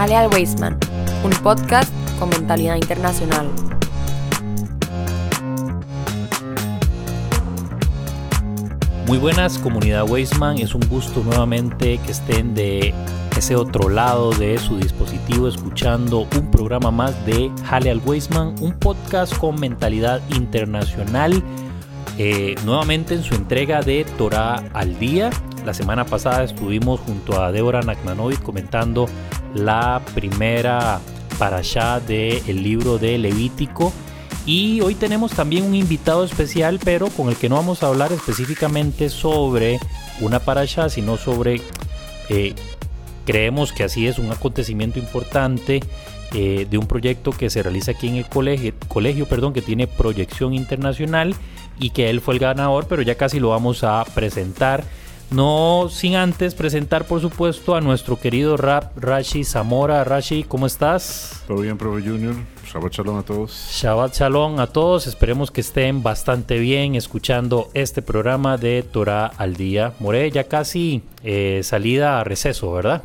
Jale al Weisman, un podcast con mentalidad internacional. Muy buenas comunidad Weisman, es un gusto nuevamente que estén de ese otro lado de su dispositivo escuchando un programa más de Jale al Weisman, un podcast con mentalidad internacional. Eh, nuevamente en su entrega de Torah al día. La semana pasada estuvimos junto a Débora Nakmanovic comentando la primera parashá del libro de Levítico. Y hoy tenemos también un invitado especial, pero con el que no vamos a hablar específicamente sobre una parashá, sino sobre, eh, creemos que así es un acontecimiento importante eh, de un proyecto que se realiza aquí en el colegio, colegio perdón, que tiene proyección internacional y que él fue el ganador, pero ya casi lo vamos a presentar. No sin antes presentar, por supuesto, a nuestro querido rap Rashi Zamora. Rashi, ¿cómo estás? Todo bien, Profe Junior. Shabbat Shalom a todos. Shabbat Shalom a todos. Esperemos que estén bastante bien escuchando este programa de Torah al día. More, ya casi eh, salida a receso, ¿verdad?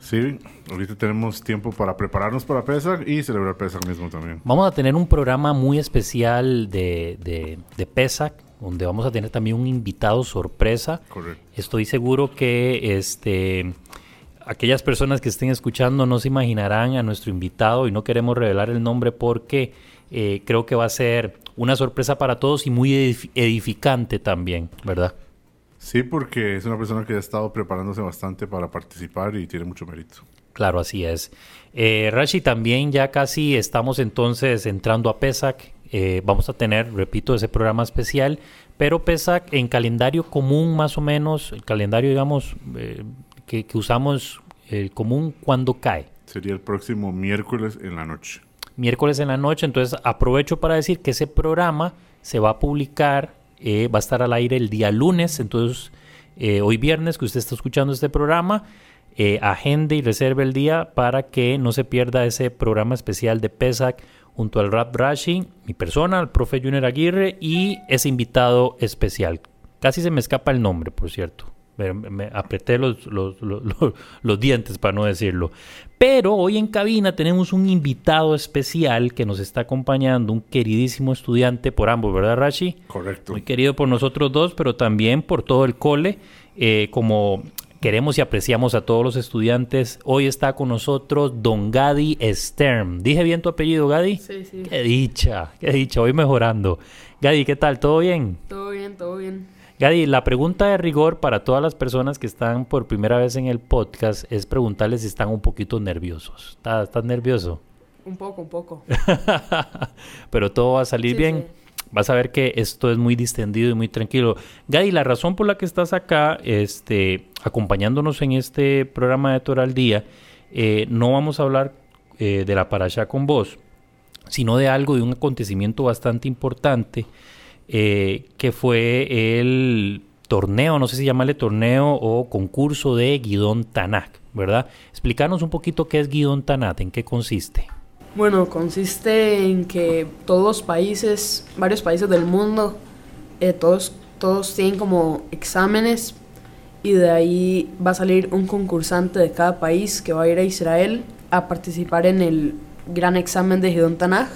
Sí, ahorita tenemos tiempo para prepararnos para Pesach y celebrar Pesach mismo también. Vamos a tener un programa muy especial de, de, de Pesach donde vamos a tener también un invitado sorpresa. Correcto. Estoy seguro que este aquellas personas que estén escuchando no se imaginarán a nuestro invitado y no queremos revelar el nombre porque eh, creo que va a ser una sorpresa para todos y muy edif edificante también, ¿verdad? Sí, porque es una persona que ha estado preparándose bastante para participar y tiene mucho mérito. Claro, así es. Eh, Rashi, también ya casi estamos entonces entrando a PESAC. Eh, vamos a tener, repito, ese programa especial, pero PESAC en calendario común más o menos, el calendario digamos eh, que, que, usamos el común cuando cae. Sería el próximo miércoles en la noche. Miércoles en la noche, entonces aprovecho para decir que ese programa se va a publicar, eh, va a estar al aire el día lunes, entonces hoy viernes que usted está escuchando este programa, agende y reserve el día para que no se pierda ese programa especial de PESAC junto al Rap Rashi, mi persona, el profe Junior Aguirre y ese invitado especial. Casi se me escapa el nombre, por cierto. Me, me apreté los, los, los, los, dientes para no decirlo. Pero hoy en cabina tenemos un invitado especial que nos está acompañando, un queridísimo estudiante por ambos, ¿verdad, Rashi? Correcto. Muy querido por nosotros dos, pero también por todo el cole. Eh, como Queremos y apreciamos a todos los estudiantes. Hoy está con nosotros Don Gadi Stern. ¿Dije bien tu apellido, Gadi? Sí, sí. Qué dicha, qué dicha, voy mejorando. Gadi, ¿qué tal? ¿Todo bien? Todo bien, todo bien. Gadi, la pregunta de rigor para todas las personas que están por primera vez en el podcast es preguntarles si están un poquito nerviosos. ¿Estás, estás nervioso? Un poco, un poco. Pero todo va a salir Sí, bien. sí. Vas a ver que esto es muy distendido y muy tranquilo. Gadi, la razón por la que estás acá, este, acompañándonos en este programa de Torah Día, eh, no vamos a hablar eh, de la parasha con vos, sino de algo, de un acontecimiento bastante importante, eh, que fue el torneo, no sé si llamarle torneo o concurso de Guidón Tanakh, ¿verdad? Explícanos un poquito qué es Guidón Tanakh, en qué consiste. Bueno, consiste en que todos los países, varios países del mundo, eh, todos, todos tienen como exámenes y de ahí va a salir un concursante de cada país que va a ir a Israel a participar en el gran examen de Gidon Tanaj.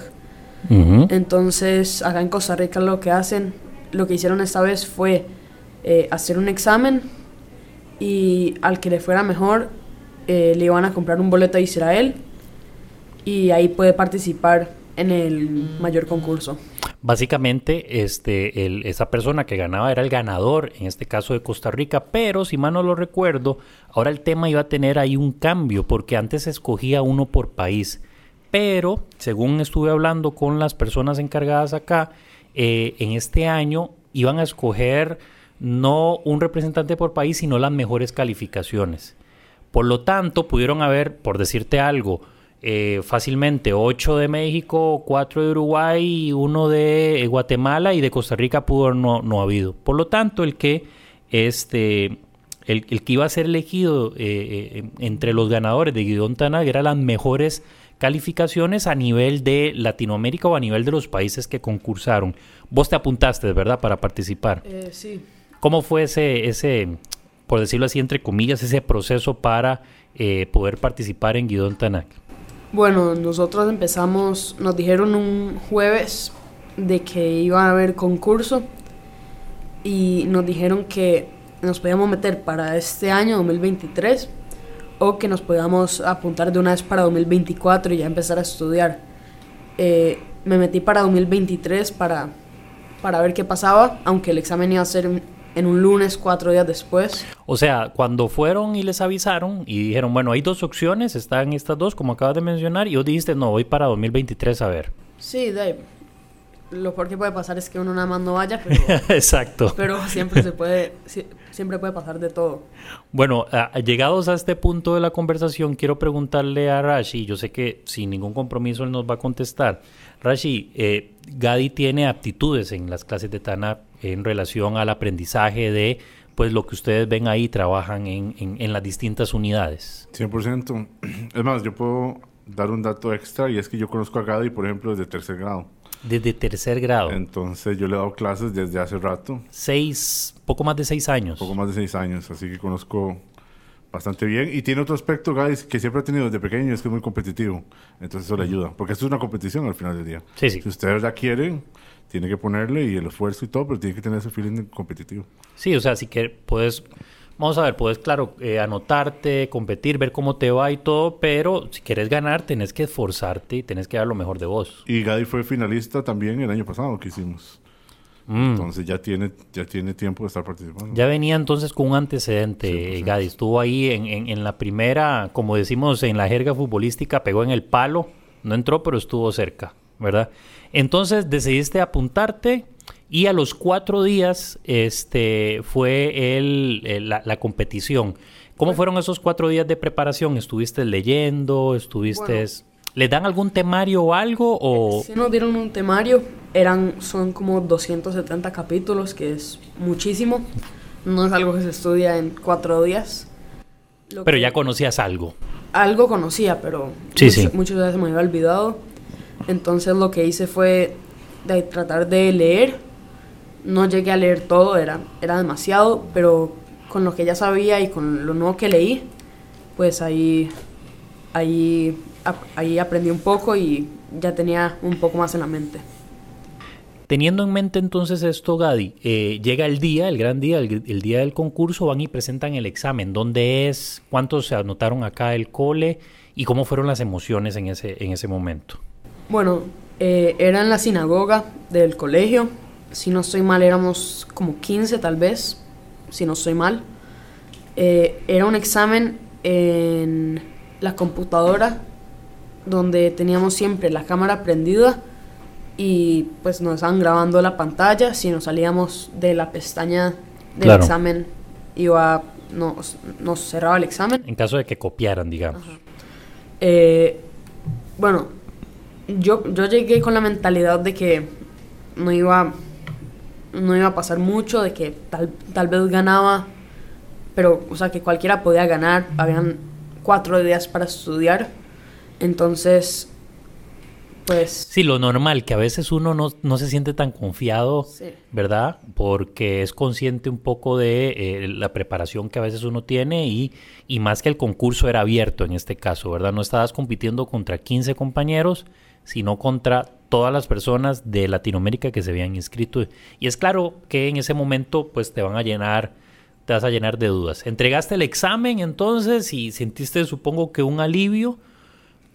Entonces, acá en Costa Rica lo que hacen, lo que hicieron esta vez fue eh, hacer un examen y al que le fuera mejor eh, le iban a comprar un boleto a Israel y ahí puede participar en el mayor concurso. Básicamente, este, el- esa persona que ganaba era el ganador, en este caso de Costa Rica, pero si mal no lo recuerdo, ahora el tema iba a tener ahí un cambio, porque antes se escogía uno por país. Pero, según estuve hablando con las personas encargadas acá, eh, en este año iban a escoger no un representante por país, sino las mejores calificaciones. Por lo tanto, pudieron haber, por decirte algo, eh, fácilmente 8 de México, 4 de Uruguay, 1 de eh, Guatemala y de Costa Rica pudo no, no ha habido. Por lo tanto, el que este el, el que iba a ser elegido eh, eh, entre los ganadores de Guidón Tanag era las mejores calificaciones a nivel de Latinoamérica o a nivel de los países que concursaron. Vos te apuntaste, ¿verdad?, para participar. Sí. ¿Cómo fue ese, ese, por decirlo así, entre comillas, ese proceso para eh, poder participar en Guidón Tanak? Bueno, nosotros empezamos, nos dijeron un jueves de que iba a haber concurso y nos dijeron que nos podíamos meter para este año 2023 o que nos podíamos apuntar de una vez para 2024 y ya empezar a estudiar. Eh, me metí para 2023 para, para ver qué pasaba, aunque el examen iba a ser en un lunes cuatro días después. O sea, cuando fueron y les avisaron y dijeron, bueno, hay dos opciones, están estas dos, como acabas de mencionar, y vos dijiste, no, voy para 2023 a ver. Sí, Dave. Lo peor que puede pasar es que uno nada más no vaya, pero, Exacto. pero siempre se puede, si- siempre puede pasar de todo. Bueno, a- llegados a este punto de la conversación, quiero preguntarle a Rashi, yo sé que sin ningún compromiso él nos va a contestar. Rashi, eh, Gadi tiene aptitudes en las clases de Tana en relación al aprendizaje de pues lo que ustedes ven ahí, trabajan en, en- en las distintas unidades. 100%. Es más, yo puedo dar un dato extra y es que yo conozco a Gadi, por ejemplo, desde tercer grado. Desde tercer grado, Entonces yo le he dado clases desde hace rato, seis, poco más de seis años. poco más de seis años, así que conozco bastante bien. Y tiene otro aspecto, Gadi, que siempre ha tenido desde pequeño, es que es muy competitivo. Entonces eso le ayuda, porque esto es una competición al final del día. Sí, sí. Si ustedes la quieren, tiene que ponerle y el esfuerzo y todo, pero tiene que tener ese feeling competitivo. Sí, o sea, si que puedes, vamos a ver, puedes, claro, eh, anotarte, competir, ver cómo te va y todo, pero si quieres ganar, tenés que esforzarte y tenés que dar lo mejor de vos. Y Gadi fue finalista también el año pasado que hicimos. Mm. Entonces ya tiene, ya tiene tiempo de estar participando. Ya venía entonces con un antecedente, eh, 100%. Gadi. Estuvo ahí en, en- en la primera, como decimos en la jerga futbolística, pegó en el palo. No entró, pero estuvo cerca, ¿verdad? Entonces decidiste apuntarte y a los cuatro días este, fue el, el- la, la competición. ¿Cómo fueron esos cuatro días de preparación? ¿Estuviste leyendo? ¿Estuviste...? Bueno. ¿Le dan algún temario o algo? O... Si nos dieron un temario, eran, son como 270 capítulos, que es muchísimo. No es algo que se estudia en cuatro días. Lo Pero que- ya conocías algo. Algo conocía, pero Sí, mucho- sí. muchas veces me había olvidado. Entonces lo que hice fue de tratar de leer. No llegué a leer todo, era, era demasiado, pero con lo que ya sabía y con lo nuevo que leí, pues ahí, ahí, ahí aprendí un poco y ya tenía un poco más en la mente. Teniendo en mente entonces esto, Gadi, eh, llega el día, el gran día, el, el día del concurso, van y presentan el examen. ¿Dónde es? ¿Cuántos se anotaron acá el cole? ¿Y cómo fueron las emociones en ese, en ese momento? Bueno, eh, era en la sinagoga del colegio. Si no estoy mal, éramos como 15 tal vez, si no estoy mal. Eh, era un examen en la computadora donde teníamos siempre la cámara prendida y pues nos estaban grabando la pantalla. Si nos salíamos de la pestaña del Claro. examen, iba, nos, nos cerraba el examen. En caso de que copiaran, digamos. Eh, bueno, yo, yo llegué con la mentalidad de que no iba, no iba a pasar mucho, de que tal, tal vez ganaba, pero, o sea, que cualquiera podía ganar. Habían cuatro días para estudiar. Entonces, pues, Sí, lo normal, que a veces uno no, no se siente tan confiado, Sí. ¿verdad? Porque es consciente un poco de eh, la preparación que a veces uno tiene y, y más que el concurso era abierto en este caso, ¿verdad? No estabas compitiendo contra 15 compañeros, sino contra todas las personas de Latinoamérica que se habían inscrito. Y es claro que en ese momento pues te van a llenar, te vas a llenar de dudas. Entregaste el examen entonces y sentiste supongo que un alivio.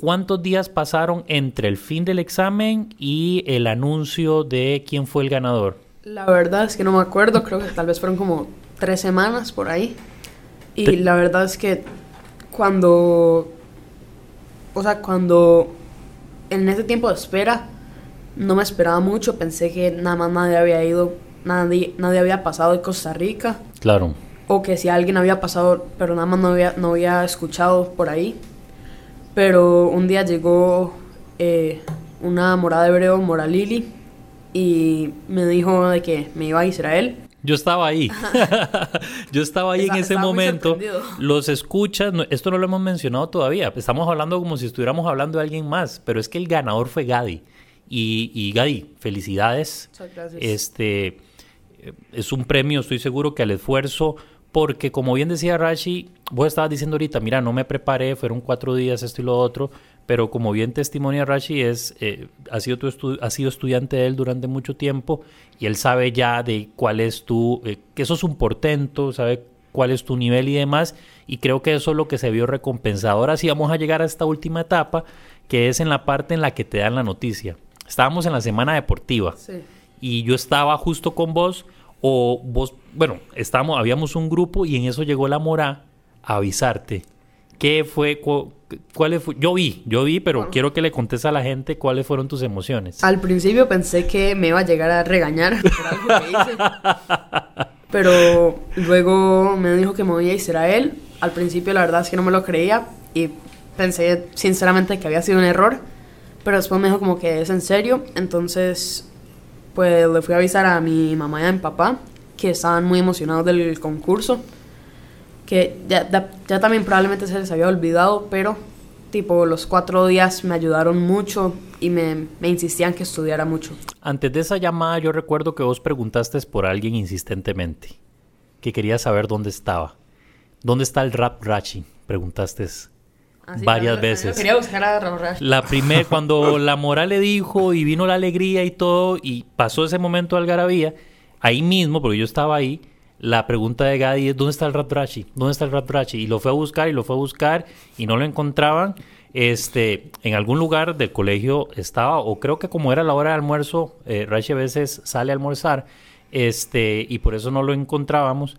¿Cuántos días pasaron entre el fin del examen y el anuncio de quién fue el ganador? la verdad es que no me acuerdo, creo que tal vez fueron como tres semanas por ahí. Y Te- la verdad es que cuando, o sea, cuando en ese tiempo de espera no me esperaba mucho, pensé que nada más nadie había ido, nadie, nadie había pasado de Costa Rica, Claro. o que si alguien había pasado, pero nada más no había, no había escuchado por ahí. Pero un día llegó eh, una morada hebreo, Mora Lili, y me dijo de que me iba a Israel. Yo estaba ahí. Yo estaba ahí Esa- en ese momento. Los escuchas, no- esto no lo hemos mencionado todavía. Estamos hablando como si estuviéramos hablando de alguien más, pero es que el ganador fue Gadi. Y, y Gadi, felicidades. Muchas gracias. Este eh, es un premio, estoy seguro que al esfuerzo, porque como bien decía Rashi, vos estabas diciendo ahorita, mira, no me preparé, fueron cuatro días esto y lo otro, pero como bien testimonia Rashi, es, eh, ha, sido tu ha sido estudiante de él durante mucho tiempo y él sabe ya de cuál es tu, eh, que eso es un portento, sabe cuál es tu nivel y demás, y creo que eso es lo que se vio recompensado. Ahora sí vamos a llegar a esta última etapa, que es en la parte en la que te dan la noticia. Estábamos en la semana deportiva y yo estaba justo con vos, o vos, bueno, estábamos, habíamos un grupo y en eso llegó la mora a avisarte. ¿Qué fue? ¿Cuáles fue? Yo vi, yo vi, pero quiero que le contes a la gente cuáles fueron tus emociones. Al principio pensé que me iba a llegar a regañar por algo que hice. pero luego me dijo que me voy a Israel. Al principio la verdad es que no me lo creía y pensé sinceramente que había sido un error. Pero después me dijo como que es en serio. Entonces, pues le fui a avisar a mi mamá y a mi papá que estaban muy emocionados del concurso que ya, ya, también probablemente se les había olvidado, pero tipo los cuatro días me ayudaron mucho y me, me, insistían que estudiara mucho. Antes de esa llamada yo recuerdo que vos preguntaste por alguien insistentemente, que quería saber dónde estaba. ¿Dónde está el rap Rachi? Preguntaste varias veces. Quería buscar a La primera, cuando la moral le dijo y vino la alegría y todo, y pasó ese momento de algarabía, ahí mismo, porque yo estaba ahí, la pregunta de Gadi es ¿dónde está el Ratrachi? ¿Dónde está el Ratrachi? Y lo fue a buscar y lo fue a buscar y no lo encontraban. Este, en algún lugar del colegio estaba, o creo que como era la hora de almuerzo, eh, a veces sale a almorzar, este, y por eso no lo encontrábamos.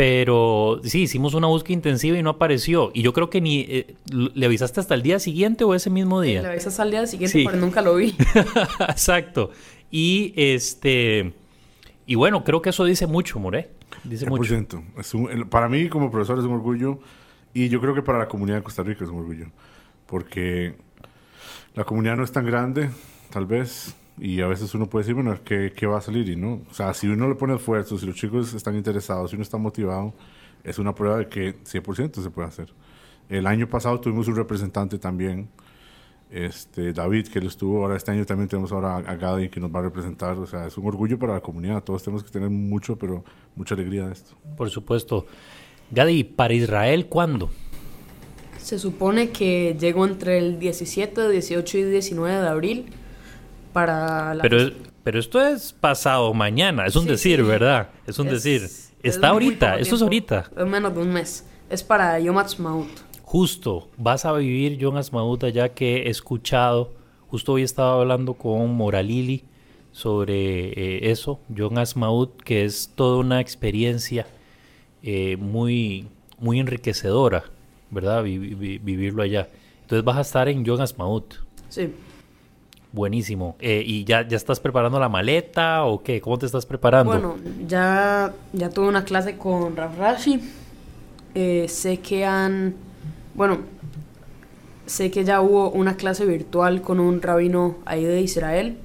Pero sí, hicimos una búsqueda intensiva y no apareció. Y yo creo que ni eh, le avisaste hasta el día siguiente o ese mismo día. le avisaste al día siguiente, pero nunca lo vi. Exacto. Y este y bueno, creo que eso dice mucho, More. Dice 100%. mucho. para mí, como profesor, es un orgullo. Y yo creo que para la comunidad de Costa Rica es un orgullo. Porque la comunidad no es tan grande, tal vez. Y a veces uno puede decir, bueno, ¿qué, ¿qué, va a salir? Y no. O sea, si uno le pone esfuerzo, si los chicos están interesados, si uno está motivado, es una prueba de que 100% se puede hacer. El año pasado tuvimos un representante también este, David, que él estuvo, ahora este año también tenemos ahora a Gadi que nos va a representar, o sea, es un orgullo para la comunidad, todos tenemos que tener mucho, pero mucha alegría de esto. Por supuesto. Gadi, ¿para Israel cuándo? Se supone que llegó entre el 17, 18 y 19 de abril para la... Pero, pero esto es pasado mañana, es un decir, ¿verdad? Es un decir. Está ahorita, esto es ahorita. Es menos de un mes. Es para Yom Ha'atzmaut justo vas a vivir John Asmaud ya que he escuchado, justo hoy estaba hablando con Moralili sobre eh, eso, John Asmaud, que es toda una experiencia eh, muy, muy enriquecedora, ¿verdad? vivirlo allá. Entonces vas a estar en John Asmaud. Sí. Buenísimo. Eh, ¿Y ya, ya estás preparando la maleta o qué? ¿Cómo te estás preparando? Bueno, ya, ya tuve una clase con Raf Rashi. sé que han bueno, sé que ya hubo una clase virtual con un rabino ahí de Israel,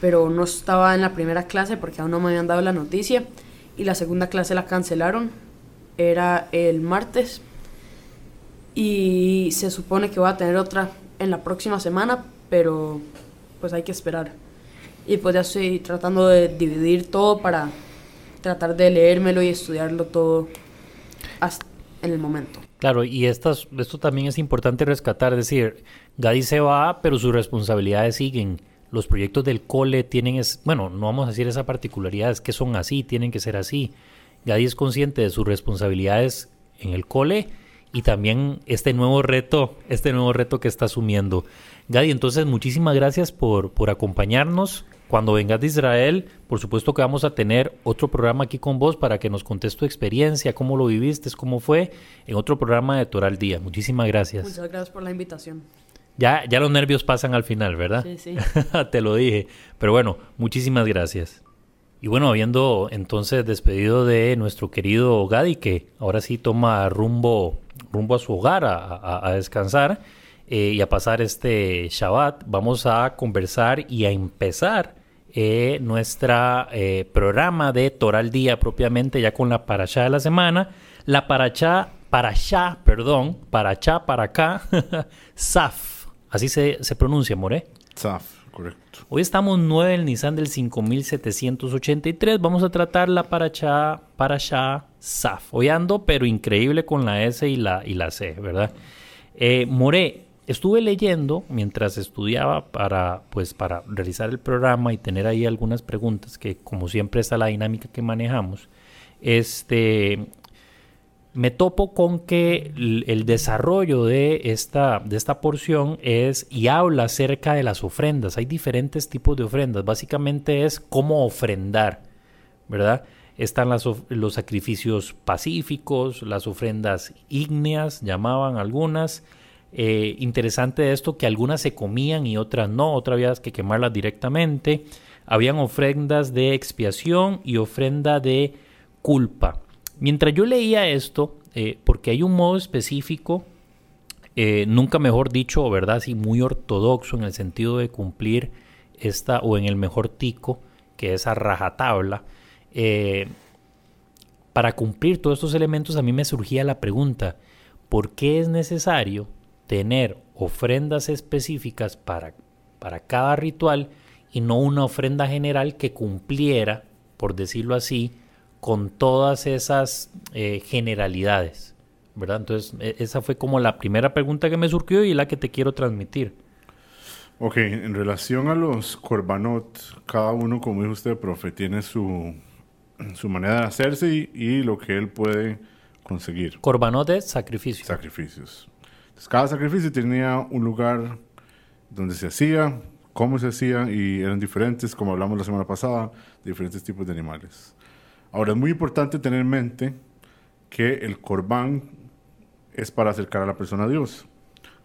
pero no estaba en la primera clase porque aún no me habían dado la noticia. Y la segunda clase la cancelaron. Era el martes. Y se supone que va a tener otra en la próxima semana, pero pues hay que esperar. Y pues ya estoy tratando de dividir todo para tratar de leérmelo y estudiarlo todo hasta en el momento. Claro, y estas, esto también es importante rescatar, es decir, Gadi se va, pero sus responsabilidades siguen. Los proyectos del cole tienen, es, bueno, no vamos a decir esa particularidad, es que son así, tienen que ser así. Gadi es consciente de sus responsabilidades en el cole y también este nuevo reto, este nuevo reto que está asumiendo. Gadi, entonces muchísimas gracias por, por acompañarnos. Cuando vengas de Israel, por supuesto que vamos a tener otro programa aquí con vos para que nos contes tu experiencia, cómo lo viviste, cómo fue, en otro programa de Toral Día. Muchísimas gracias. Muchas gracias por la invitación. Ya, ya los nervios pasan al final, ¿verdad? Sí, sí. Te lo dije. Pero bueno, muchísimas gracias. Y bueno, habiendo entonces despedido de nuestro querido Gadi, que ahora sí toma rumbo, rumbo a su hogar a, descansar eh, y a pasar este Shabbat, vamos a conversar y a empezar eh, nuestro eh, programa de Toral Día propiamente ya con la paracha de la semana. La paracha, paracha, perdón, paracha para acá, Saf. Así se, se pronuncia, More. Saf, correcto. Hoy estamos 9 del Nissan del 5783. Vamos a tratar la paracha, paracha, SAF. Hoy ando, pero increíble con la S y la, y la C, ¿verdad? Eh, More, estuve leyendo mientras estudiaba para, pues, para realizar el programa y tener ahí algunas preguntas, que como siempre está la dinámica que manejamos. Este, me topo con que el, desarrollo de esta, de esta porción es y habla acerca de las ofrendas. Hay diferentes tipos de ofrendas. Básicamente es cómo ofrendar, ¿verdad? Están los sacrificios pacíficos, las ofrendas ígneas, llamaban algunas. Eh, interesante esto que algunas se comían y otras no, otra había que quemarlas directamente. Habían ofrendas de expiación y ofrenda de culpa. Mientras yo leía esto, eh, porque hay un modo específico, eh, nunca mejor dicho, ¿verdad? Sí, muy ortodoxo en el sentido de cumplir esta, o en el mejor tico, que es a rajatabla. Para cumplir todos estos elementos a mí me surgía la pregunta, ¿por qué es necesario tener ofrendas específicas para, para cada ritual y no una ofrenda general que cumpliera, por decirlo así, con todas esas eh, generalidades, ¿verdad? Entonces, e, esa fue como la primera pregunta que me surgió y la que te quiero transmitir. Ok, en relación a los korbanot, cada uno, como dijo usted, profe, tiene su, su manera de hacerse y, lo que él puede conseguir. Korbanot es sacrificio. Sacrificios. Cada sacrificio tenía un lugar donde se hacía, cómo se hacía y eran diferentes, como hablamos la semana pasada, diferentes tipos de animales. Ahora, es muy importante tener en mente que el corbán es para acercar a la persona a Dios.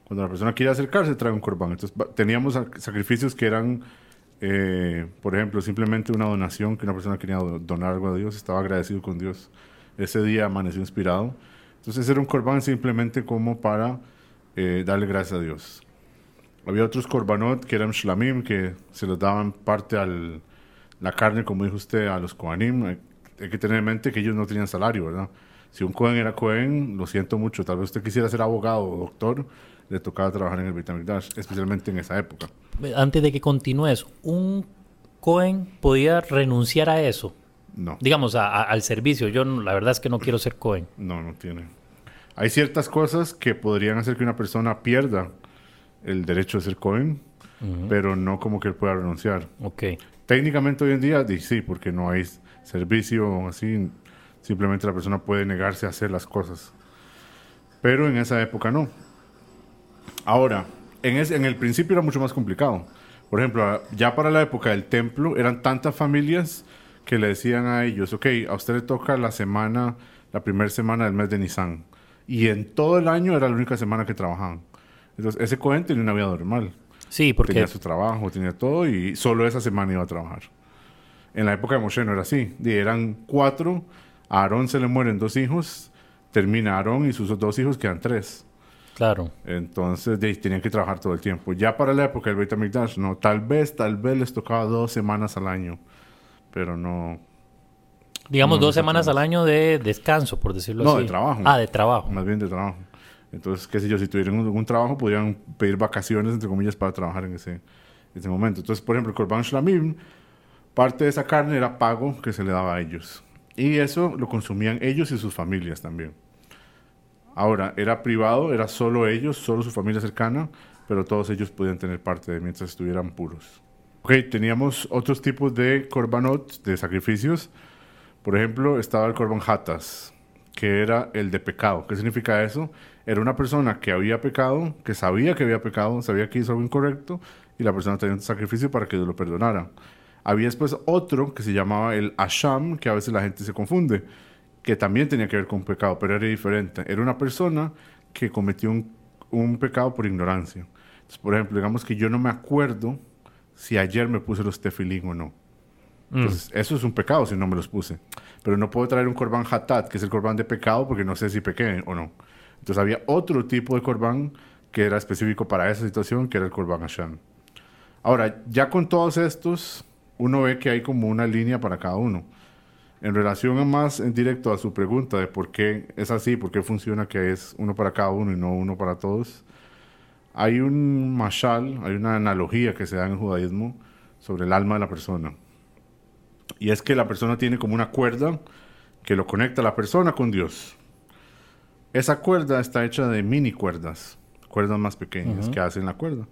Cuando la persona quiere acercarse, trae un corbán. Entonces, teníamos sacrificios que eran, eh, por ejemplo, simplemente una donación, que una persona quería donar algo a Dios, estaba agradecido con Dios. Ese día amaneció inspirado. Entonces, era un corbán simplemente como para eh, darle gracias a Dios. Había otros korbanot que eran shlamim, que se los daban parte a la carne, como dijo usted, a los kohanim, hay que tener en mente que ellos no tenían salario, ¿verdad? Si un Cohen era Cohen, lo siento mucho, tal vez usted quisiera ser abogado o doctor, le tocaba trabajar en el Vitamigdash, especialmente en esa época. Antes de que continúes, ¿un Cohen podía renunciar a eso? No. Digamos, al servicio. Yo la verdad es que no quiero ser Cohen. No, no tiene. Hay ciertas cosas que podrían hacer que una persona pierda el derecho de ser Cohen, pero no como que él pueda renunciar. Ok. Técnicamente hoy en día sí, porque no hay servicio así, simplemente la persona puede negarse a hacer las cosas. Pero en esa época no. Ahora, en, en el principio era mucho más complicado. Por ejemplo, ya para la época del templo eran tantas familias que le decían a ellos, ok, a usted le toca la semana, la primera semana del mes de Nisan. Y en todo el año era la única semana que trabajaban. Entonces, ese cohen tenía una vida normal. Sí, porque... Tenía su trabajo, tenía todo y solo esa semana iba a trabajar. En la época de Moshe no era así. eran cuatro, a Aarón se le mueren dos hijos, termina Aarón y sus dos hijos quedan tres. Claro. Entonces de, tenían que trabajar todo el tiempo. Ya para la época del Beit HaMikdash, no, tal vez, tal vez les tocaba dos semanas al año, pero no... Digamos dos semanas al año de descanso, por decirlo así. No, de trabajo. Ah, de trabajo. Más bien de trabajo. Entonces, qué sé yo, si tuvieran un, trabajo, podrían pedir vacaciones, entre comillas, para trabajar en ese, ese momento. Entonces, por ejemplo, Corban Shlamim Parte de esa carne era pago que se le daba a ellos. Y eso lo consumían ellos y sus familias también. Ahora, era privado, era solo ellos, solo su familia cercana, pero todos ellos podían tener parte de mientras estuvieran puros. Ok, teníamos otros tipos de korbanot, de sacrificios. Por ejemplo, estaba el korban hatas, que era el de pecado. ¿Qué significa eso? Era una persona que había pecado, que sabía que había pecado, sabía que hizo algo incorrecto, y la persona tenía un sacrificio para que Dios lo perdonara. Había después otro que se llamaba el Asham, que a veces la gente se confunde, que también tenía que ver con pecado, pero era diferente. Era una persona que cometió un, pecado por ignorancia. Por ejemplo, digamos que yo no me acuerdo si ayer me puse los tefilín o no. Mm. Entonces, eso es un pecado si no me los puse. Pero no puedo traer un corbán hatat, que es el corbán de pecado, porque no sé si pequé o no. Entonces, había otro tipo de corbán que era específico para esa situación, que era el corbán Asham. Ahora, ya con todos estos uno ve que hay como una línea para cada uno. En relación más en directo a su pregunta de por qué es así, por qué funciona que es uno para cada uno y no uno para todos, hay un mashal, hay una analogía que se da en el judaísmo sobre el alma de la persona. Y es que la persona tiene como una cuerda que lo conecta a la persona con Dios. Esa cuerda está hecha de mini cuerdas, cuerdas más pequeñas que hacen la cuerda.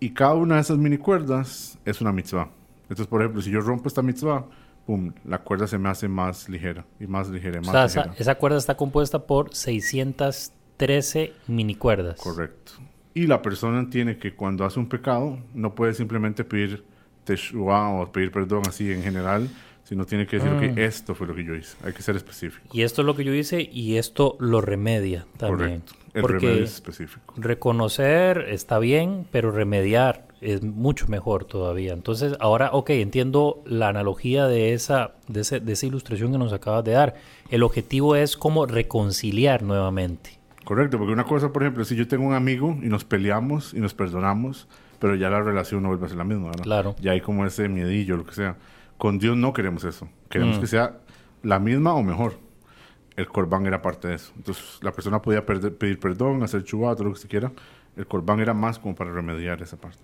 Y cada una de esas mini cuerdas es una mitzvah. Entonces, por ejemplo, si yo rompo esta mitzvah, pum, la cuerda se me hace más ligera y más ligera y más o sea, ligera. Esa, esa, cuerda está compuesta por 613 mini cuerdas. Correcto. Y la persona tiene que cuando hace un pecado, no puede simplemente pedir teshuva o pedir perdón así en general, sino tiene que decir, Mm. que esto fue lo que yo hice. Hay que ser específico. Y esto es lo que yo hice y esto lo remedia también. Correcto. El Porque remedio es específico. reconocer está bien, pero remediar es mucho mejor todavía. Entonces, ahora, ok, entiendo la analogía de esa, de, ese- de esa ilustración que nos acabas de dar. El objetivo es como reconciliar nuevamente. Correcto, porque una cosa, por ejemplo, si yo tengo un amigo y nos peleamos y nos perdonamos, pero ya la relación no vuelve a ser la misma, ¿verdad? Claro. Ya hay como ese miedillo, lo que sea. Con Dios no queremos eso. Queremos Mm. que sea la misma o mejor. El corbán era parte de eso. Entonces, la persona podía perder- pedir perdón, hacer chubá, todo lo que se quiera. El corbán era más como para remediar esa parte.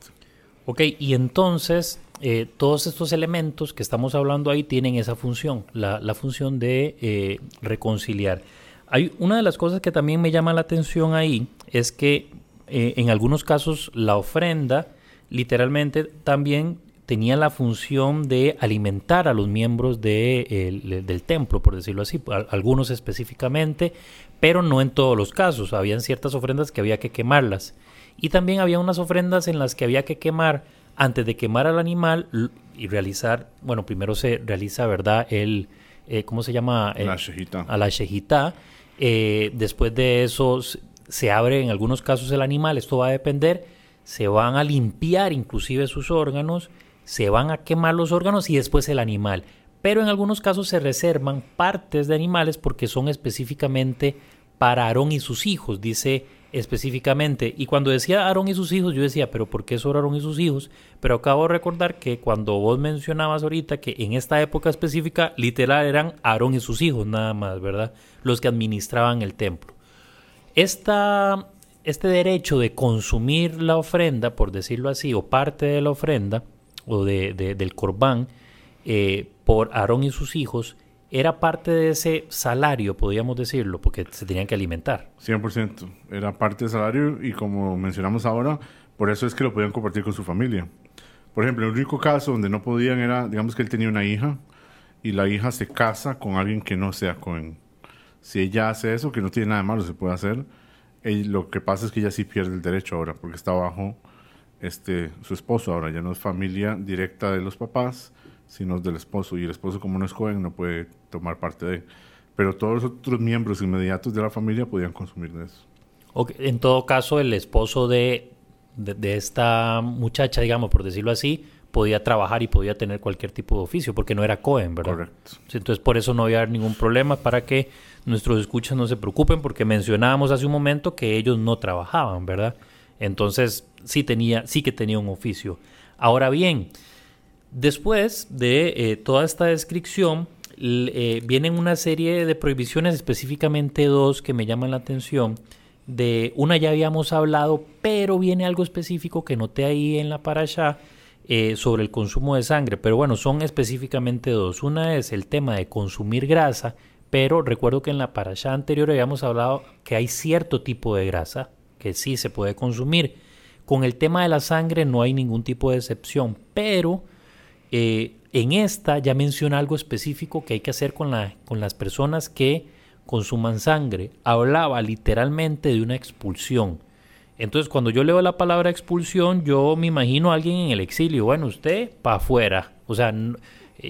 Ok, y entonces eh, todos estos elementos que estamos hablando ahí tienen esa función, la, la función de eh, reconciliar. Hay una de las cosas que también me llama la atención ahí es que eh, en algunos casos la ofrenda literalmente también tenía la función de alimentar a los miembros de, el- del templo, por decirlo así, a- algunos específicamente, pero no en todos los casos. Habían ciertas ofrendas que había que quemarlas. Y también había unas ofrendas en las que había que quemar antes de quemar al animal y realizar, bueno, primero se realiza, ¿verdad? El, eh, ¿cómo se llama? El- La shejita. a la shejitá. Eh, después de eso se abre en algunos casos el animal, esto va a depender, se van a limpiar inclusive sus órganos, se van a quemar los órganos y después el animal. Pero en algunos casos se reservan partes de animales porque son específicamente para Aarón y sus hijos, dice específicamente. Y cuando decía Aarón y sus hijos, yo decía, pero ¿por qué solo Aarón y sus hijos? Pero acabo de recordar que cuando vos mencionabas ahorita que en esta época específica, literal eran Aarón y sus hijos nada más, ¿verdad? Los que administraban el templo. Esta, este derecho de consumir la ofrenda, por decirlo así, o parte de la ofrenda, o de, de- del corbán, eh, por Aarón y sus hijos, era parte de ese salario, podríamos decirlo, porque se tenían que alimentar. 100%. Era parte del salario y como mencionamos ahora, por eso es que lo podían compartir con su familia. Por ejemplo, el único caso donde no podían era, digamos que él tenía una hija y la hija se casa con alguien que no sea Cohen. Si ella hace eso, que no tiene nada de malo, se puede hacer, él- lo que pasa es que ella sí pierde el derecho ahora porque está bajo este, su esposo ahora, ya no es familia directa de los papás, sino del esposo. Y el esposo, como no es joven, no puede tomar parte de. Pero todos los otros miembros inmediatos de la familia podían consumir de eso. Ok, En todo caso, el esposo de, de, de esta muchacha, digamos, por decirlo así, podía trabajar y podía tener cualquier tipo de oficio, porque no era Cohen, ¿verdad? Correcto. Entonces, por eso no había ningún problema para que nuestros escuchas no se preocupen, porque mencionábamos hace un momento que ellos no trabajaban, ¿verdad? Entonces, sí, tenía, sí que tenía un oficio. Ahora bien, después de eh, toda esta descripción, eh, vienen una serie de prohibiciones, específicamente dos que me llaman la atención. De una ya habíamos hablado, pero viene algo específico que noté ahí en la parasha eh, sobre el consumo de sangre. Pero bueno, son específicamente dos. Una es el tema de consumir grasa, pero recuerdo que en la parasha anterior habíamos hablado que hay cierto tipo de grasa que sí se puede consumir. Con el tema de la sangre no hay ningún tipo de excepción, pero eh, en esta ya menciona algo específico que hay que hacer con, con las personas que consuman sangre. Hablaba literalmente de una expulsión. Entonces, cuando yo leo la palabra expulsión, yo me imagino a alguien en el exilio. Bueno, usted para afuera. O sea,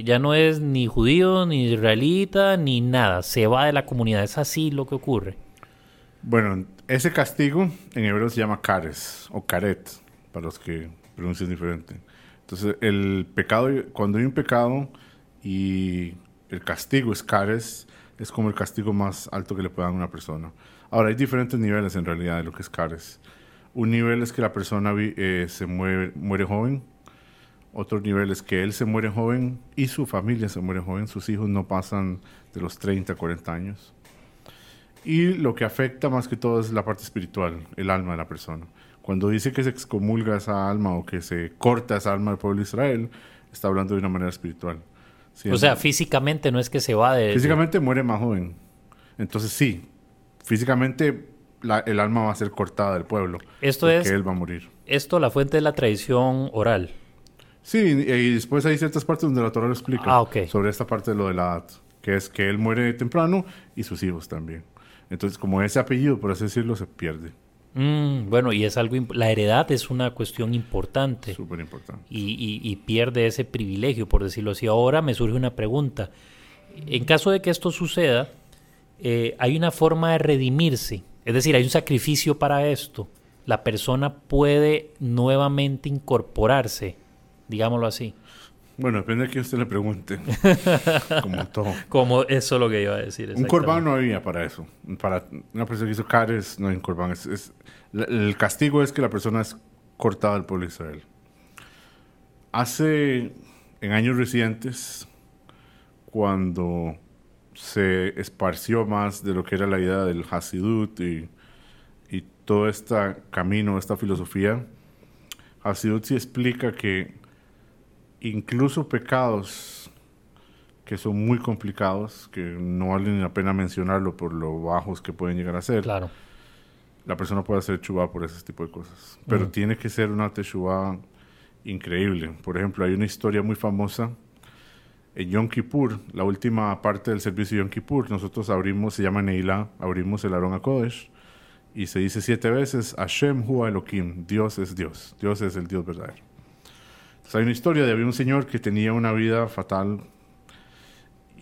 ya no es ni judío, ni israelita, ni nada. Se va de la comunidad. Es así lo que ocurre. Bueno, ese castigo en hebreo se llama cares o caret, para los que pronuncian diferente. Entonces, el pecado, cuando hay un pecado y el castigo es cares, es como el castigo más alto que le puede dar a una persona. Ahora, hay diferentes niveles en realidad de lo que es cares. Un nivel es que la persona eh, se muere joven. Otro nivel es que él se muere joven y su familia se muere joven. Sus hijos no pasan de los 30, 40 años. Y lo que afecta más que todo es la parte espiritual, el alma de la persona. Cuando dice que se excomulga esa alma o que se corta esa alma del pueblo de Israel, está hablando de una manera espiritual. Sí, O sea, físicamente no es que se va de... físicamente muere más joven. Entonces sí, físicamente la- el alma va a ser cortada del pueblo. Esto es- él va a morir. Esto, la fuente de la tradición oral. Sí, y después hay ciertas partes donde la Torah lo explica Ah, sobre esta parte de lo de la edad, que es que él muere temprano y sus hijos también. Entonces, como ese apellido, por así decirlo, se pierde. Mm, bueno, y es algo... La heredad es una cuestión importante. Súper importante. y, y- y pierde ese privilegio, por decirlo así. Ahora me surge una pregunta. En caso de que esto suceda, eh, ¿hay una forma de redimirse? Es decir, ¿hay un sacrificio para esto? ¿La persona puede nuevamente incorporarse? Digámoslo así. Bueno, depende de quién usted le pregunte. como todo. Como eso es lo que iba a decir. Un corbán no había para eso. Para una persona que hizo cares, no hay un corbán. Es, es- el castigo es que la persona es cortada del pueblo de Israel. Hace, en años recientes, cuando se esparció más de lo que era la idea del Hasidut y, y todo este camino, esta filosofía, Hasidut sí explica que incluso pecados que son muy complicados, que no vale ni la pena mencionarlo por lo bajos que pueden llegar a ser, Claro. la persona puede hacer chubá por ese tipo de cosas. Pero tiene que ser una teshuva increíble. Por ejemplo, hay una historia muy famosa en Yom Kippur, la última parte del servicio de Yom Kippur, nosotros abrimos, se llama Neila, abrimos el Aarón a Kodesh y se dice siete veces, Hashem Hu Elohim, Dios es Dios, Dios es el Dios verdadero. Entonces, hay una historia de había un señor que tenía una vida fatal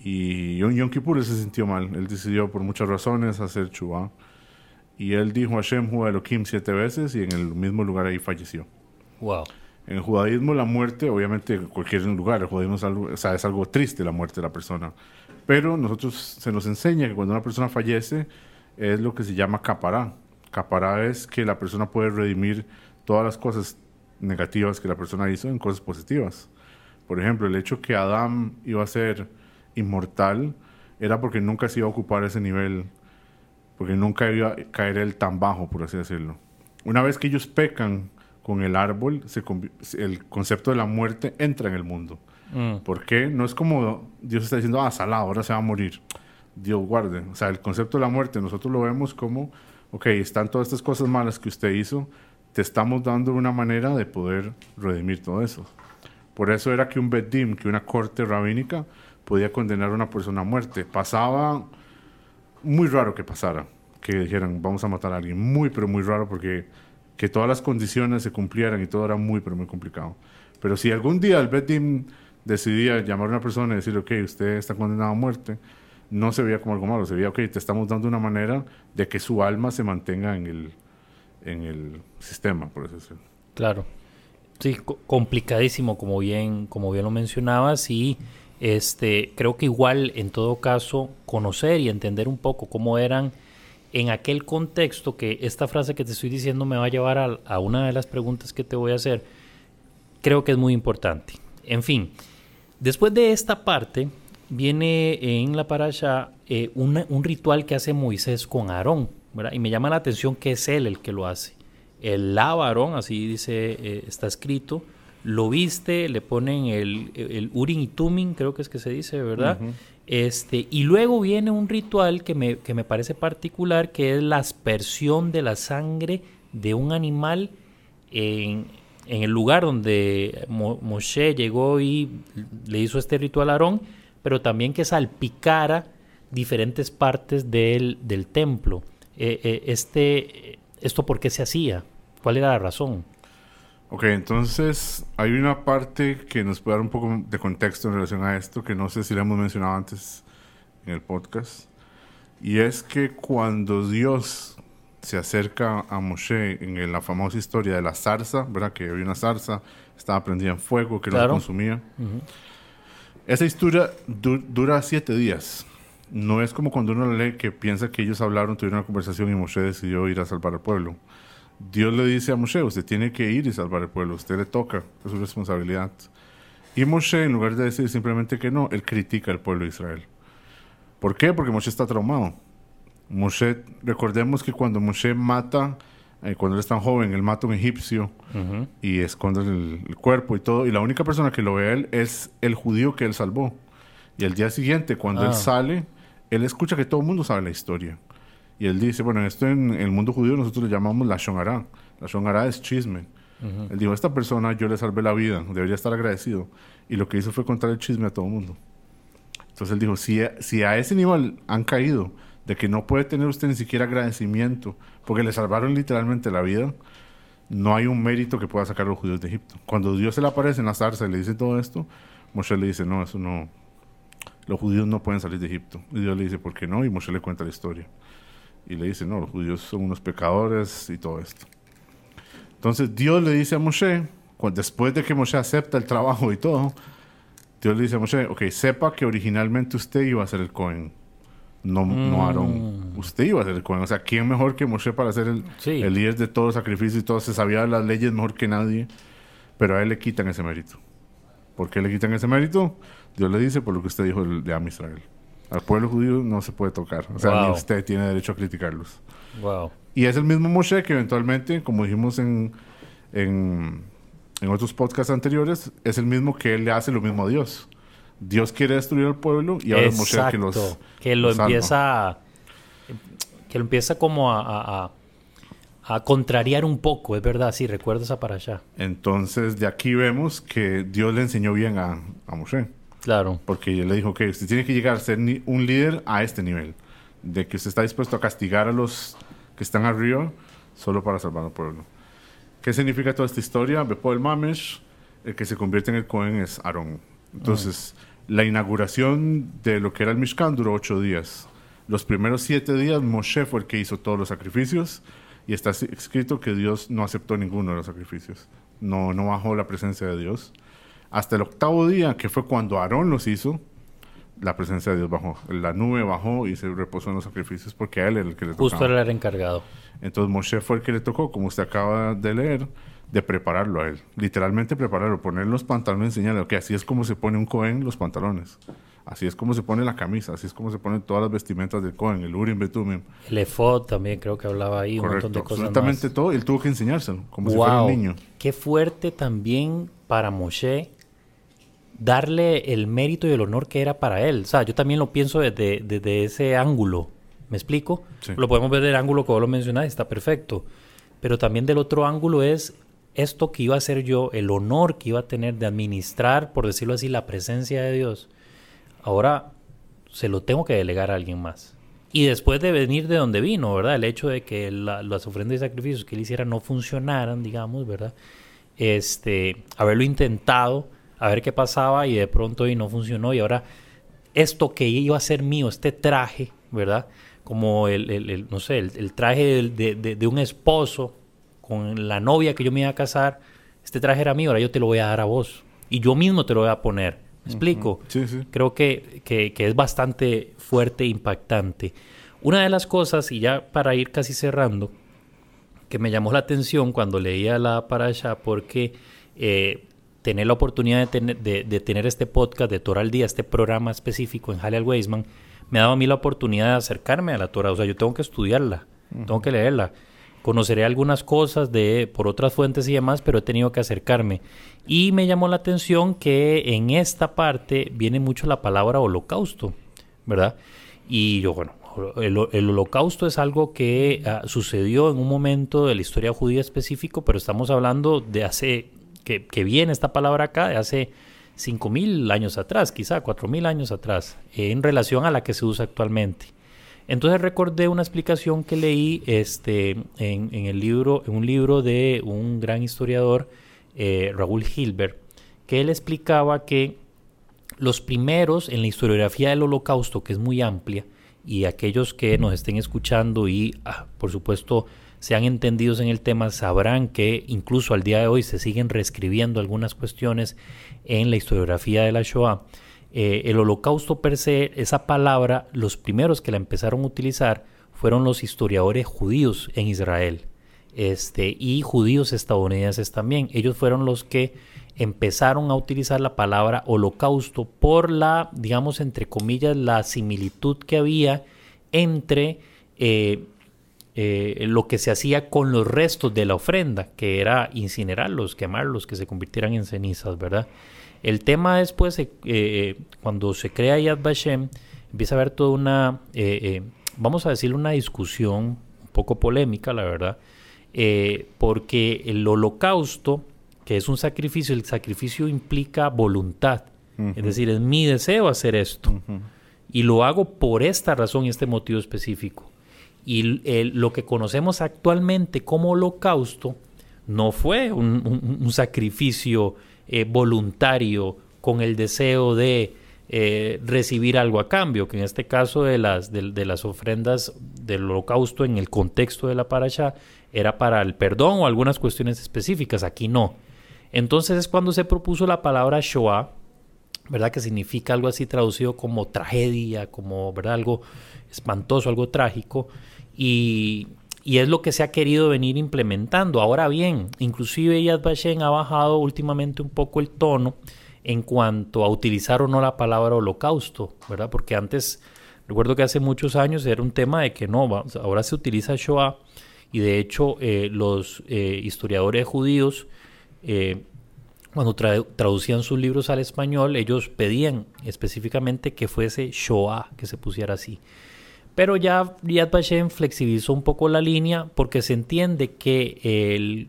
y en Yom Kippur se sintió mal. Él decidió por muchas razones hacer chubá. Y él dijo Hashem Hu Elohim siete veces y en el mismo lugar ahí falleció. Wow. En el judaísmo la muerte, obviamente en cualquier lugar, el judaísmo es algo, o sea, es algo triste la muerte de la persona. Pero nosotros se nos enseña que cuando una persona fallece es lo que se llama capará. Capará es que la persona puede redimir todas las cosas negativas que la persona hizo en cosas positivas. Por ejemplo, el hecho que Adán iba a ser inmortal era porque nunca se iba a ocupar ese nivel, porque nunca iba a caer él tan bajo, por así decirlo. Una vez que ellos pecan con el árbol, se el concepto de la muerte entra en el mundo. Mm, ¿Por qué? No es como Dios está diciendo, ah, salado, ahora se va a morir. Dios guarde. O sea, el concepto de la muerte nosotros lo vemos como, ok, están todas estas cosas malas que usted hizo, te estamos dando una manera de poder redimir todo eso. Por eso era que un Bedim, que una corte rabínica, podía condenar a una persona a muerte. Pasaba, muy raro que pasara, que dijeran, vamos a matar a alguien. Muy, pero muy raro porque que todas las condiciones se cumplieran y todo era muy, pero muy complicado. Pero si algún día el Bedim decidía llamar a una persona y decirle, ok, usted está condenado a muerte, no se veía como algo malo, se veía, ok, te estamos dando una manera de que su alma se mantenga en el, en el sistema, por así decirlo. Claro. Sí, co- complicadísimo, como bien, como bien lo mencionabas, y este, creo que igual, en todo caso, conocer y entender un poco cómo eran en aquel contexto, que esta frase que te estoy diciendo me va a llevar a, una de las preguntas que te voy a hacer, creo que es muy importante. En fin, después de esta parte, viene en la parasha eh, un ritual que hace Moisés con Aarón, ¿verdad? Y me llama la atención que es él el que lo hace. El lava a Aarón, así dice, eh, está escrito, lo viste, le ponen el, el Urim y Tumim, creo que es que se dice, ¿verdad? Este, y luego viene un ritual que me, que me parece particular, que es la aspersión de la sangre de un animal en, en el lugar donde Mo- Moshe llegó y le hizo este ritual a Aarón, pero también que salpicara diferentes partes del, del templo. Eh, eh, este, ¿Esto por qué se hacía? ¿Cuál era la razón? Ok, entonces hay una parte que nos puede dar un poco de contexto en relación a esto, que no sé si le hemos mencionado antes en el podcast, y es que cuando Dios se acerca a Moshe en la famosa historia de la zarza, ¿verdad? Que había una zarza, estaba prendida en fuego, que no Claro. lo consumía. Esa historia du- dura siete días. No es como cuando uno lee que piensa que ellos hablaron, tuvieron una conversación y Moshe decidió ir a salvar al pueblo. Dios le dice a Moshe, usted tiene que ir y salvar el pueblo, usted le toca, es su responsabilidad. Y Moshe, en lugar de decir simplemente que no, él critica al pueblo de Israel. ¿Por qué? Porque Moshe está traumado. Moshe, recordemos que cuando Moshe mata, eh, cuando él es tan joven, él mata a un egipcio y esconde el, el cuerpo y todo, y la única persona que lo ve a él es el judío que él salvó. Y el día siguiente, cuando él Ah. sale, él escucha que todo el mundo sabe la historia. Y él dice, bueno, esto en el mundo judío nosotros le llamamos la shonara. La shonara es chisme. Él dijo, esta persona yo le salvé la vida, debería estar agradecido. Y lo que hizo fue contar el chisme a todo el mundo. Entonces él dijo, si, si a ese nivel han caído, de que no puede tener usted ni siquiera agradecimiento, porque le salvaron literalmente la vida, no hay un mérito que pueda sacar a los judíos de Egipto. Cuando Dios se le aparece en la zarza y le dice todo esto, Moshe le dice, no, eso no, los judíos no pueden salir de Egipto. Y Dios le dice, ¿por qué no? Y Moshe le cuenta la historia. Y le dice, no, los judíos son unos pecadores y todo esto. Entonces Dios le dice a Moshe, después de que Moshe acepta el trabajo y todo, Dios le dice a Moshe, ok, sepa que originalmente usted iba a ser el Cohen, no, no Aarón. Usted iba a ser el Cohen. O sea, ¿quién mejor que Moshe para ser el, Sí. el líder de todos los sacrificios y todo? Se sabía las leyes mejor que nadie, pero a él le quitan ese mérito. ¿Por qué le quitan ese mérito? Dios le dice por lo que usted dijo de Am Israel. Al pueblo judío no se puede tocar. O sea, ni usted tiene derecho a criticarlos. Wow. Y es el mismo Moshe que eventualmente, como dijimos en, en, en otros podcasts anteriores, es el mismo que él le hace lo mismo a Dios. Dios quiere destruir al pueblo y ahora es Moshe que los. Que lo los empieza a- que lo empieza como a, a- a- a contrariar un poco, es verdad, sí, recuerdo esa para allá. Entonces, de aquí vemos que Dios le enseñó bien a, a Moshe. Claro. Porque él le dijo que usted tiene que llegar a ser ni- un líder a este nivel. De que usted está dispuesto a castigar a los que están arriba solo para salvar al pueblo. ¿Qué significa toda esta historia? Bepol Mamesh, el que se convierte en el Cohen es Aarón. Entonces, la inauguración de lo que era el Mishkan duró ocho días. Los primeros siete días, Moshe fue el que hizo todos los sacrificios. Y está escrito que Dios no aceptó ninguno de los sacrificios. No, no bajó la presencia de Dios. Hasta el octavo día, que fue cuando Aarón los hizo, la presencia de Dios bajó. La nube bajó y se reposó en los sacrificios porque a él era el que le Justo tocaba. él era el encargado. Entonces Moshe fue el que le tocó, como usted acaba de leer, de prepararlo a él. Literalmente prepararlo, poner los pantalones, enseñarle que así es como se pone un Cohen los pantalones. Así es como se pone la camisa, así es como se ponen todas las vestimentas del Cohen, el Urim Betumim. El efod también creo que hablaba ahí, un Correcto, montón de cosas absolutamente más. todo. Él tuvo que enseñárselo, como si fuera un niño. qué fuerte también para Moshe darle el mérito y el honor que era para él. O sea, yo también lo pienso desde, desde ese ángulo. ¿Me explico? Sí. Lo podemos ver del ángulo que vos lo mencionaste, está perfecto. Pero también del otro ángulo es esto que iba a ser yo, el honor que iba a tener de administrar, por decirlo así, la presencia de Dios. Ahora se lo tengo que delegar a alguien más. Y después de venir de donde vino, ¿verdad? El hecho de que la- las ofrendas y sacrificios que él hiciera no funcionaran, digamos, ¿verdad? Este, haberlo intentado, a ver qué pasaba y de pronto y no funcionó y ahora esto que iba a ser mío, este traje, ¿verdad? Como el, no sé, el, traje de un esposo con la novia que yo me iba a casar, este traje era mío, ahora yo te lo voy a dar a vos. Y yo mismo te lo voy a poner. ¿Me explico? Sí, sí. Creo que, que- que es bastante fuerte e impactante. Una de las cosas, y ya para ir casi cerrando, que me llamó la atención cuando leía la para allá, porque eh, tener la oportunidad de tener, de, de tener este podcast de Torah al Día, este programa específico en Halal Weisman, me ha dado a mí la oportunidad de acercarme a la Torah. O sea, yo tengo que estudiarla, tengo que leerla. Conoceré algunas cosas de por otras fuentes y demás, pero he tenido que acercarme. Y me llamó la atención que en esta parte viene mucho la palabra holocausto, ¿verdad? Y yo, bueno, el, holocausto es algo que ah, sucedió en un momento de la historia judía específico, pero estamos hablando de hace, que, que viene esta palabra acá, de hace 5.000 años atrás, quizá 4.000 años atrás, en relación a la que se usa actualmente. Entonces recordé una explicación que leí este, en, el libro, en un libro de un gran historiador, eh, Raúl Hilbert, que él explicaba que los primeros en la historiografía del holocausto, que es muy amplia, y aquellos que nos estén escuchando y, ah, por supuesto, sean entendidos en el tema, sabrán que incluso al día de hoy se siguen reescribiendo algunas cuestiones en la historiografía de la Shoah. Eh, el holocausto per se, esa palabra, los primeros que la empezaron a utilizar fueron los historiadores judíos en Israel este, y judíos estadounidenses también. Ellos fueron los que empezaron a utilizar la palabra holocausto por la, digamos, entre comillas, la similitud que había entre eh, eh, lo que se hacía con los restos de la ofrenda, que era incinerarlos, quemarlos, que se convirtieran en cenizas, ¿verdad? El tema después, eh, eh, cuando se crea Yad Vashem, empieza a haber toda una, eh, eh, vamos a decir, una discusión un poco polémica, la verdad, porque el holocausto, que es un sacrificio, el sacrificio implica voluntad. Es decir, es mi deseo hacer esto. Y lo hago por esta razón y este motivo específico. Y lo que conocemos actualmente como holocausto no fue un, sacrificio eh, voluntario con el deseo de eh, recibir algo a cambio, que en este caso de las, de, las ofrendas del holocausto en el contexto de la parasha era para el perdón o algunas cuestiones específicas, aquí no. Entonces es cuando se propuso la palabra Shoah, ¿verdad? Que significa algo así traducido como tragedia, como, ¿verdad? Algo espantoso, algo trágico. Y, es lo que se ha querido venir implementando. Ahora bien, inclusive Yad Vashem ha bajado últimamente un poco el tono en cuanto a utilizar o no la palabra holocausto, ¿verdad? Porque antes, recuerdo que hace muchos años era un tema de que no, ahora se utiliza Shoah y de hecho eh, los eh, historiadores judíos eh, cuando traducían sus libros al español, ellos pedían específicamente que fuese Shoah, que se pusiera así. Pero ya Yad Vashem flexibilizó un poco la línea porque se entiende que el,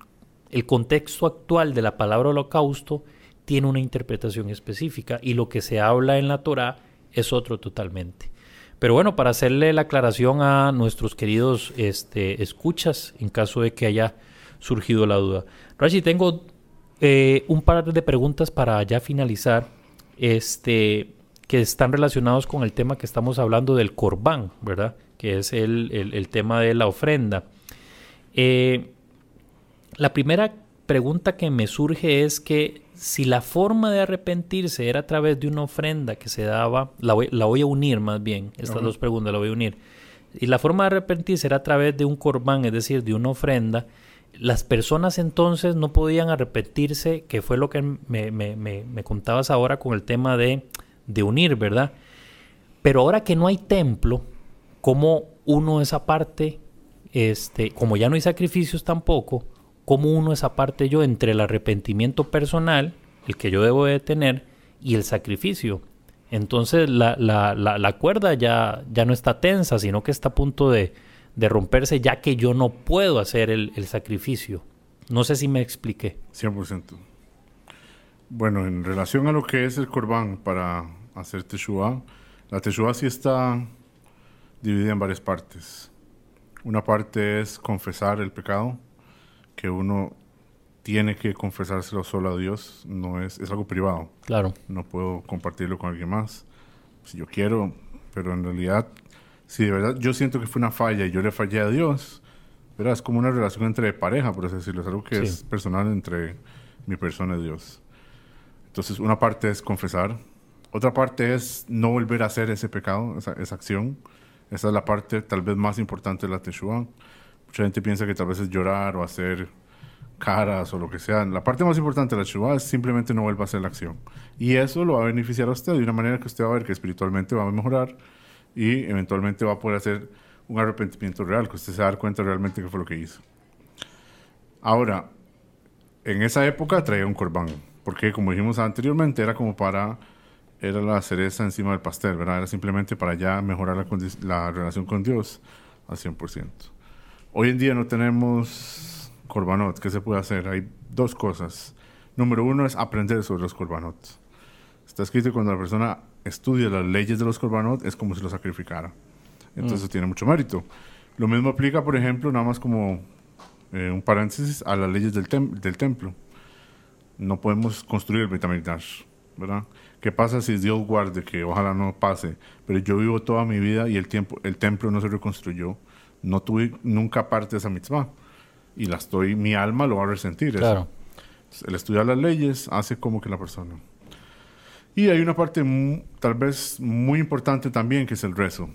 el contexto actual de la palabra holocausto tiene una interpretación específica y lo que se habla en la Torah es otro totalmente. Pero bueno, para hacerle la aclaración a nuestros queridos este, escuchas, en caso de que haya surgido la duda. Rashi, tengo eh, un par de preguntas para ya finalizar, este, que están relacionados con el tema que estamos hablando del corbán, ¿verdad? Que es el, tema de la ofrenda. Eh, la primera pregunta que me surge es que si la forma de arrepentirse era a través de una ofrenda que se daba, la voy, a unir más bien, estas dos preguntas la voy a unir. Y la forma de arrepentirse era a través de un corbán, es decir, de una ofrenda, las personas entonces no podían arrepentirse, que fue lo que me, contabas ahora con el tema de, unir, ¿verdad? Pero ahora que no hay templo, ¿cómo uno esa parte, este, como ya no hay sacrificios tampoco, cómo uno esa parte yo entre el arrepentimiento personal, el que yo debo de tener, y el sacrificio? Entonces la, la, la cuerda ya, ya no está tensa, sino que está a punto de, de romperse ya que yo no puedo hacer el, sacrificio. No sé si me expliqué. 100%. Bueno, en relación a lo que es el corbán para hacer teshuva, la teshuva sí está dividida en varias partes. Una parte es confesar el pecado, que uno tiene que confesárselo solo a Dios, no es, es algo privado. Claro. No puedo compartirlo con alguien más. Si yo quiero, pero en realidad si de verdad yo siento que fue una falla y yo le fallé a Dios, ¿verdad? es como una relación entre pareja, por así decirlo, es algo que es personal entre mi persona y Dios. Entonces, una parte es confesar, otra parte es no volver a hacer ese pecado, esa, esa acción. Esa es la parte tal vez más importante de la Teshuvah. Mucha gente piensa que tal vez es llorar o hacer caras o lo que sea. La parte más importante de la Teshuvah es simplemente no vuelva a hacer la acción. Y eso lo va a beneficiar a usted de una manera que usted va a ver que espiritualmente va a mejorar y eventualmente va a poder hacer un arrepentimiento real, que usted se da cuenta realmente qué fue lo que hizo. Ahora, en esa época traía un corbán, porque como dijimos anteriormente, era como para, era la cereza encima del pastel, ¿verdad? Era simplemente para ya mejorar la, la relación con Dios al 100%. Hoy en día no tenemos corbanot, ¿qué se puede hacer? Hay dos cosas. Número uno es aprender sobre los corbanot. Está escrito que cuando la persona estudia las leyes de los korbanot, es como si lo sacrificara. Entonces mm. tiene mucho mérito. Lo mismo aplica, por ejemplo, nada más como eh, un paréntesis, a las leyes del, del templo. No podemos construir el Betamigdash, ¿verdad? ¿Qué pasa si Dios guarde, que ojalá no pase, pero yo vivo toda mi vida y el, tiempo, el templo no se reconstruyó? No tuve nunca parte de esa mitzvah. Y la estoy, mi alma lo va a resentir. Claro. el estudiar las leyes hace como que la persona y hay una parte tal vez muy importante también que es el rezo.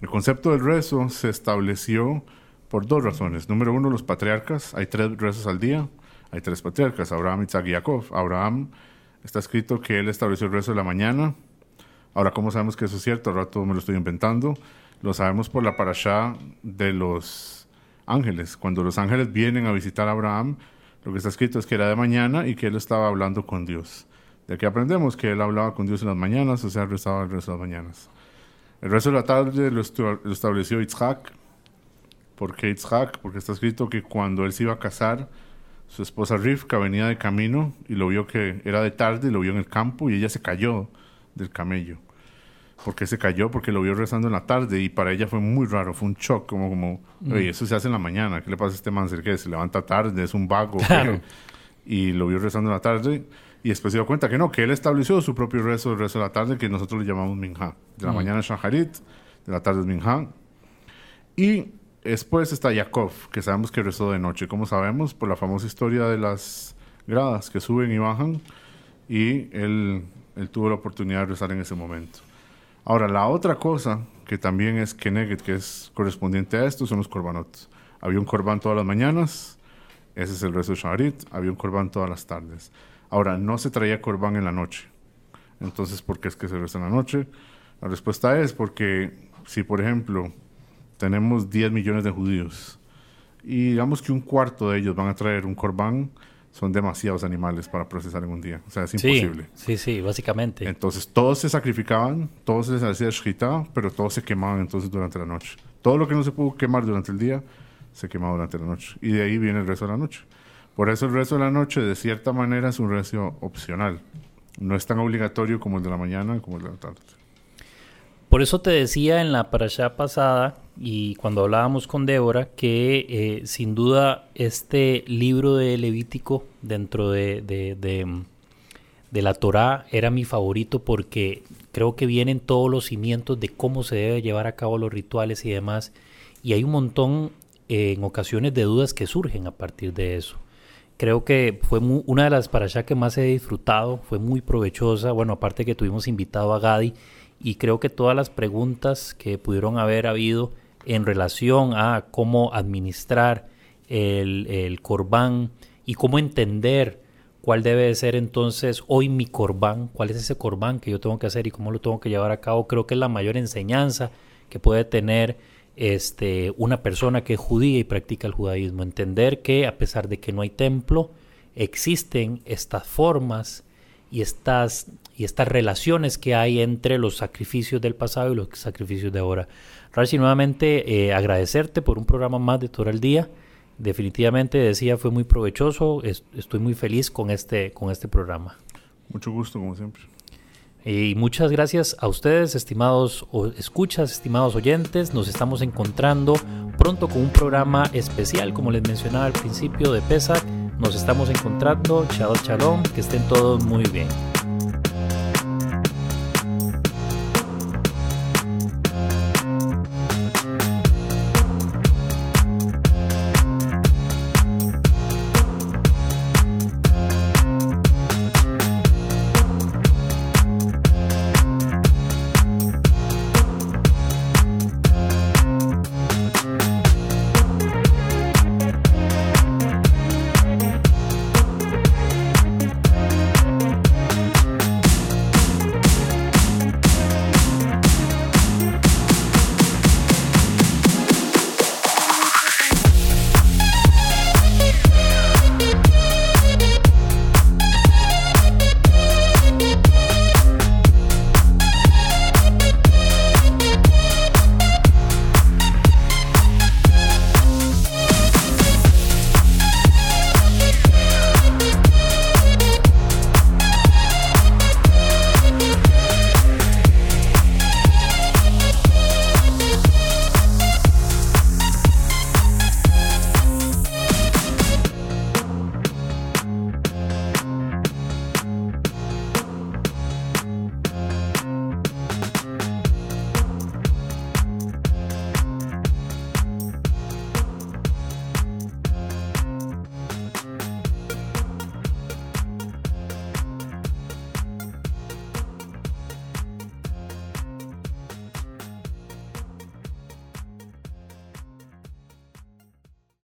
El concepto del rezo se estableció por dos razones. Número uno, los patriarcas. Hay tres rezos al día. Hay tres patriarcas, Abraham, Isaac y Jacob. Abraham está escrito que él estableció el rezo de la mañana. Ahora, ¿cómo sabemos que eso es cierto? Ahora todo me lo estoy inventando. Lo sabemos por la parashá de los ángeles. Cuando los ángeles vienen a visitar a Abraham, lo que está escrito es que era de mañana y que él estaba hablando con Dios. De aquí aprendemos que él hablaba con Dios en las mañanas, o sea, rezaba el resto de las mañanas. El resto de la tarde lo, lo estableció Itzhak. ¿Por qué Itzhak? Porque está escrito que cuando él se iba a casar, su esposa Rivka venía de camino y lo vio que era de tarde, lo vio en el campo y ella se cayó del camello. ¿Por qué se cayó? Porque lo vio rezando en la tarde y para ella fue muy raro, fue un shock, como, como oye, eso se hace en la mañana, ¿qué le pasa a este man? ¿Qué? ¿Se levanta tarde? ¿Es un vago? Y lo vio rezando en la tarde y después se dio cuenta que no, que él estableció su propio rezo, el rezo de la tarde, que nosotros le llamamos Minha. De la mañana es Shaharit, de la tarde es Minha. Y después está Yaakov, que sabemos que rezó de noche. como sabemos? Por la famosa historia de las gradas que suben y bajan. Y él, tuvo la oportunidad de rezar en ese momento. Ahora, la otra cosa que también es Keneged, que es correspondiente a esto, son los korbanot. Había un korban todas las mañanas, ese es el rezo de Shaharit, había un korban todas las tardes. Ahora, no se traía corbán en la noche. Entonces, ¿por qué es que se reza en la noche? La respuesta es porque si, por ejemplo, tenemos 10 millones de judíos y digamos que un cuarto de ellos van a traer un corbán, son demasiados animales para procesar en un día. O sea, es imposible. Sí, sí, básicamente. Entonces, todos se sacrificaban, todos se les hacía shkita, pero todos se quemaban entonces durante la noche. Todo lo que no se pudo quemar durante el día, se quemaba durante la noche. Y de ahí viene el resto de la noche. Por eso el resto de la noche, de cierta manera, es un rezo opcional. No es tan obligatorio como el de la mañana como el de la tarde. Por eso te decía en la parasha pasada y cuando hablábamos con Débora que eh, sin duda este libro de Levítico dentro de, de, de, la Torá era mi favorito porque creo que vienen todos los cimientos de cómo se debe llevar a cabo los rituales y demás. Y hay un montón eh, en ocasiones de dudas que surgen a partir de eso. Creo que fue una de las parashas que más he disfrutado, fue muy provechosa. Bueno, aparte que tuvimos invitado a Gadi y creo que todas las preguntas que pudieron haber habido en relación a cómo administrar el, el corbán y cómo entender cuál debe de ser entonces hoy mi corbán, cuál es ese corbán que yo tengo que hacer y cómo lo tengo que llevar a cabo, creo que es la mayor enseñanza que puede tener este, una persona que es judía y practica el judaísmo. Entender que a pesar de que no hay templo, existen estas formas y estas, y estas relaciones que hay entre los sacrificios del pasado y los sacrificios de ahora. Rashi, nuevamente eh, agradecerte por un programa más de todo el día. Definitivamente decía fue muy provechoso. estoy muy feliz con este, con este programa. Mucho gusto, como siempre. Y muchas gracias a ustedes, estimados escuchas, estimados oyentes. Nos estamos encontrando pronto con un programa especial, como les mencionaba al principio de PESA. Nos estamos encontrando. Chao, chalón. Que estén todos muy bien.